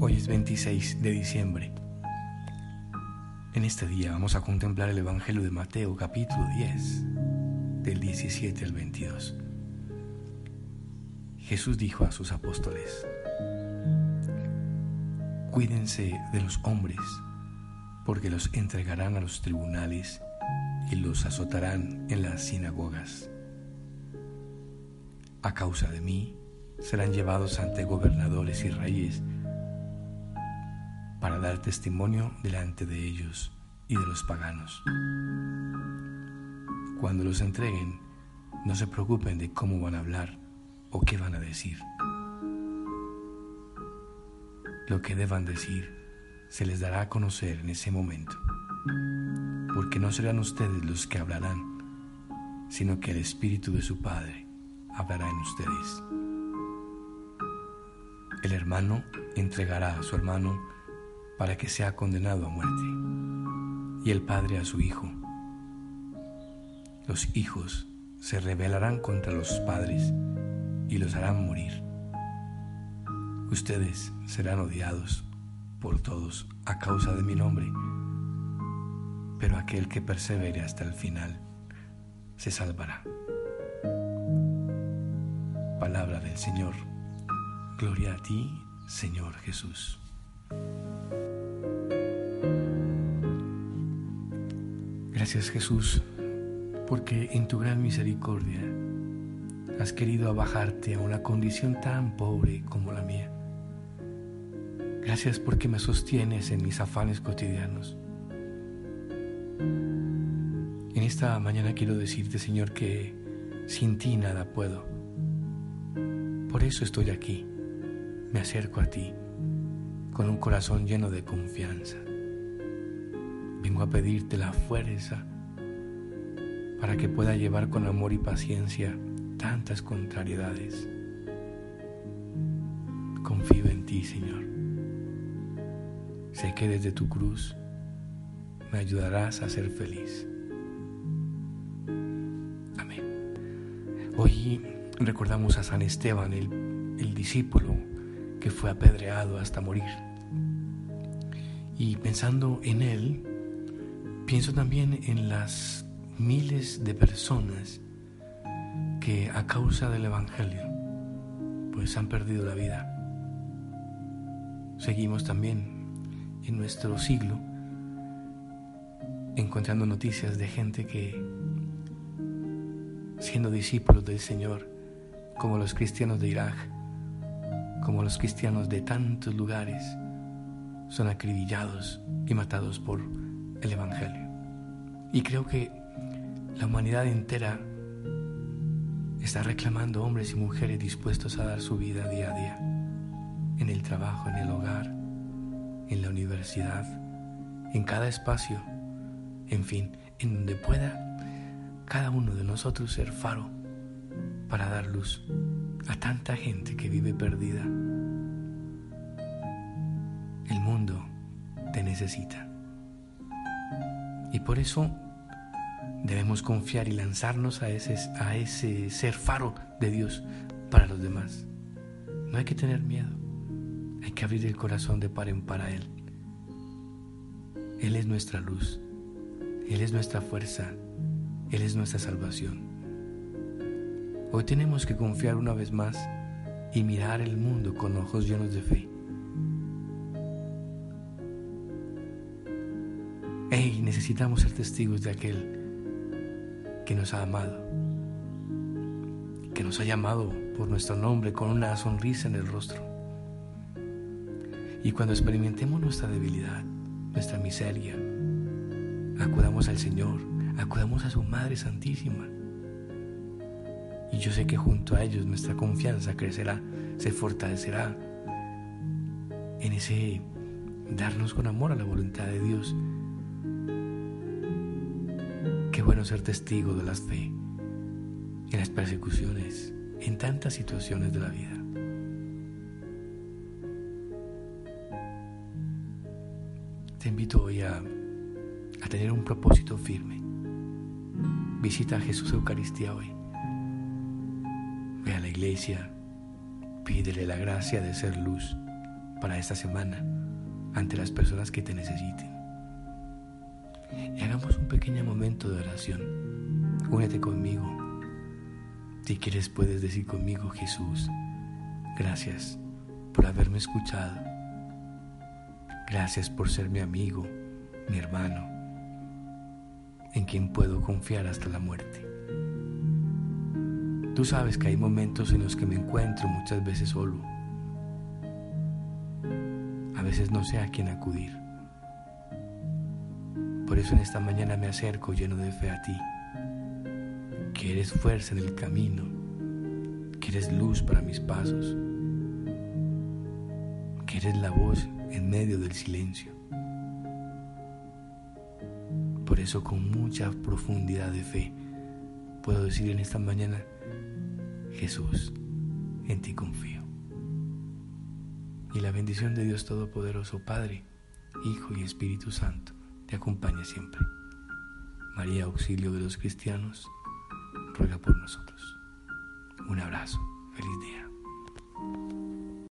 Hoy es 26 de diciembre. En este día vamos a contemplar el Evangelio de Mateo capítulo 10, del 17 al 22. Jesús dijo a sus apóstoles, Cuídense de los hombres, porque los entregarán a los tribunales y los azotarán en las sinagogas. A causa de mí serán llevados ante gobernadores y reyes para dar testimonio delante de ellos y de los paganos. Cuando los entreguen, no se preocupen de cómo van a hablar o qué van a decir. Lo que deban decir se les dará a conocer en ese momento, porque no serán ustedes los que hablarán, sino que el Espíritu de su Padre hablará en ustedes. El hermano entregará a su hermano para que sea condenado a muerte, y el padre a su hijo. Los hijos se rebelarán contra los padres y los harán morir. Ustedes serán odiados por todos a causa de mi nombre, pero aquel que persevere hasta el final se salvará. Palabra del Señor. Gloria a ti, Señor Jesús. Gracias Jesús, porque en tu gran misericordia has querido abajarte a una condición tan pobre como la mía. Gracias porque me sostienes en mis afanes cotidianos. En esta mañana quiero decirte, Señor, que sin ti nada puedo. Por eso estoy aquí. Me acerco a ti con un corazón lleno de confianza. Vengo a pedirte la fuerza para que pueda llevar con amor y paciencia tantas contrariedades. Confío en ti, Señor. Sé que desde tu cruz me ayudarás a ser feliz. Amén. Hoy recordamos a San Esteban, el, el discípulo que fue apedreado hasta morir. Y pensando en él, pienso también en las miles de personas que a causa del Evangelio pues han perdido la vida. Seguimos también en nuestro siglo encontrando noticias de gente que siendo discípulos del Señor, como los cristianos de Irak, como los cristianos de tantos lugares, son acribillados y matados por el Evangelio. Y creo que la humanidad entera está reclamando hombres y mujeres dispuestos a dar su vida día a día, en el trabajo, en el hogar, en la universidad, en cada espacio, en fin, en donde pueda cada uno de nosotros ser faro para dar luz a tanta gente que vive perdida. El mundo te necesita. Y por eso debemos confiar y lanzarnos a ese, a ese ser faro de Dios para los demás. No hay que tener miedo, hay que abrir el corazón de par en para Él. Él es nuestra luz, Él es nuestra fuerza, Él es nuestra salvación. Hoy tenemos que confiar una vez más y mirar el mundo con ojos llenos de fe. Necesitamos ser testigos de aquel que nos ha amado, que nos ha llamado por nuestro nombre con una sonrisa en el rostro. Y cuando experimentemos nuestra debilidad, nuestra miseria, acudamos al Señor, acudamos a su Madre Santísima. Y yo sé que junto a ellos nuestra confianza crecerá, se fortalecerá en ese darnos con amor a la voluntad de Dios bueno ser testigo de las fe en las persecuciones, en tantas situaciones de la vida. Te invito hoy a, a tener un propósito firme. Visita a Jesús Eucaristía hoy. Ve a la iglesia, pídele la gracia de ser luz, para esta semana ante las personas que te necesiten. Y hagamos un pequeño momento de oración. Únete conmigo. Si quieres puedes decir conmigo, Jesús, gracias por haberme escuchado. Gracias por ser mi amigo, mi hermano, en quien puedo confiar hasta la muerte. Tú sabes que hay momentos en los que me encuentro muchas veces solo. A veces no sé a quién acudir. Por eso en esta mañana me acerco lleno de fe a ti, que eres fuerza en el camino, que eres luz para mis pasos, que eres la voz en medio del silencio. Por eso con mucha profundidad de fe puedo decir en esta mañana, Jesús, en ti confío. Y la bendición de Dios Todopoderoso, Padre, Hijo y Espíritu Santo, te acompañe siempre. María, auxilio de los cristianos, ruega por nosotros. Un abrazo. Feliz día.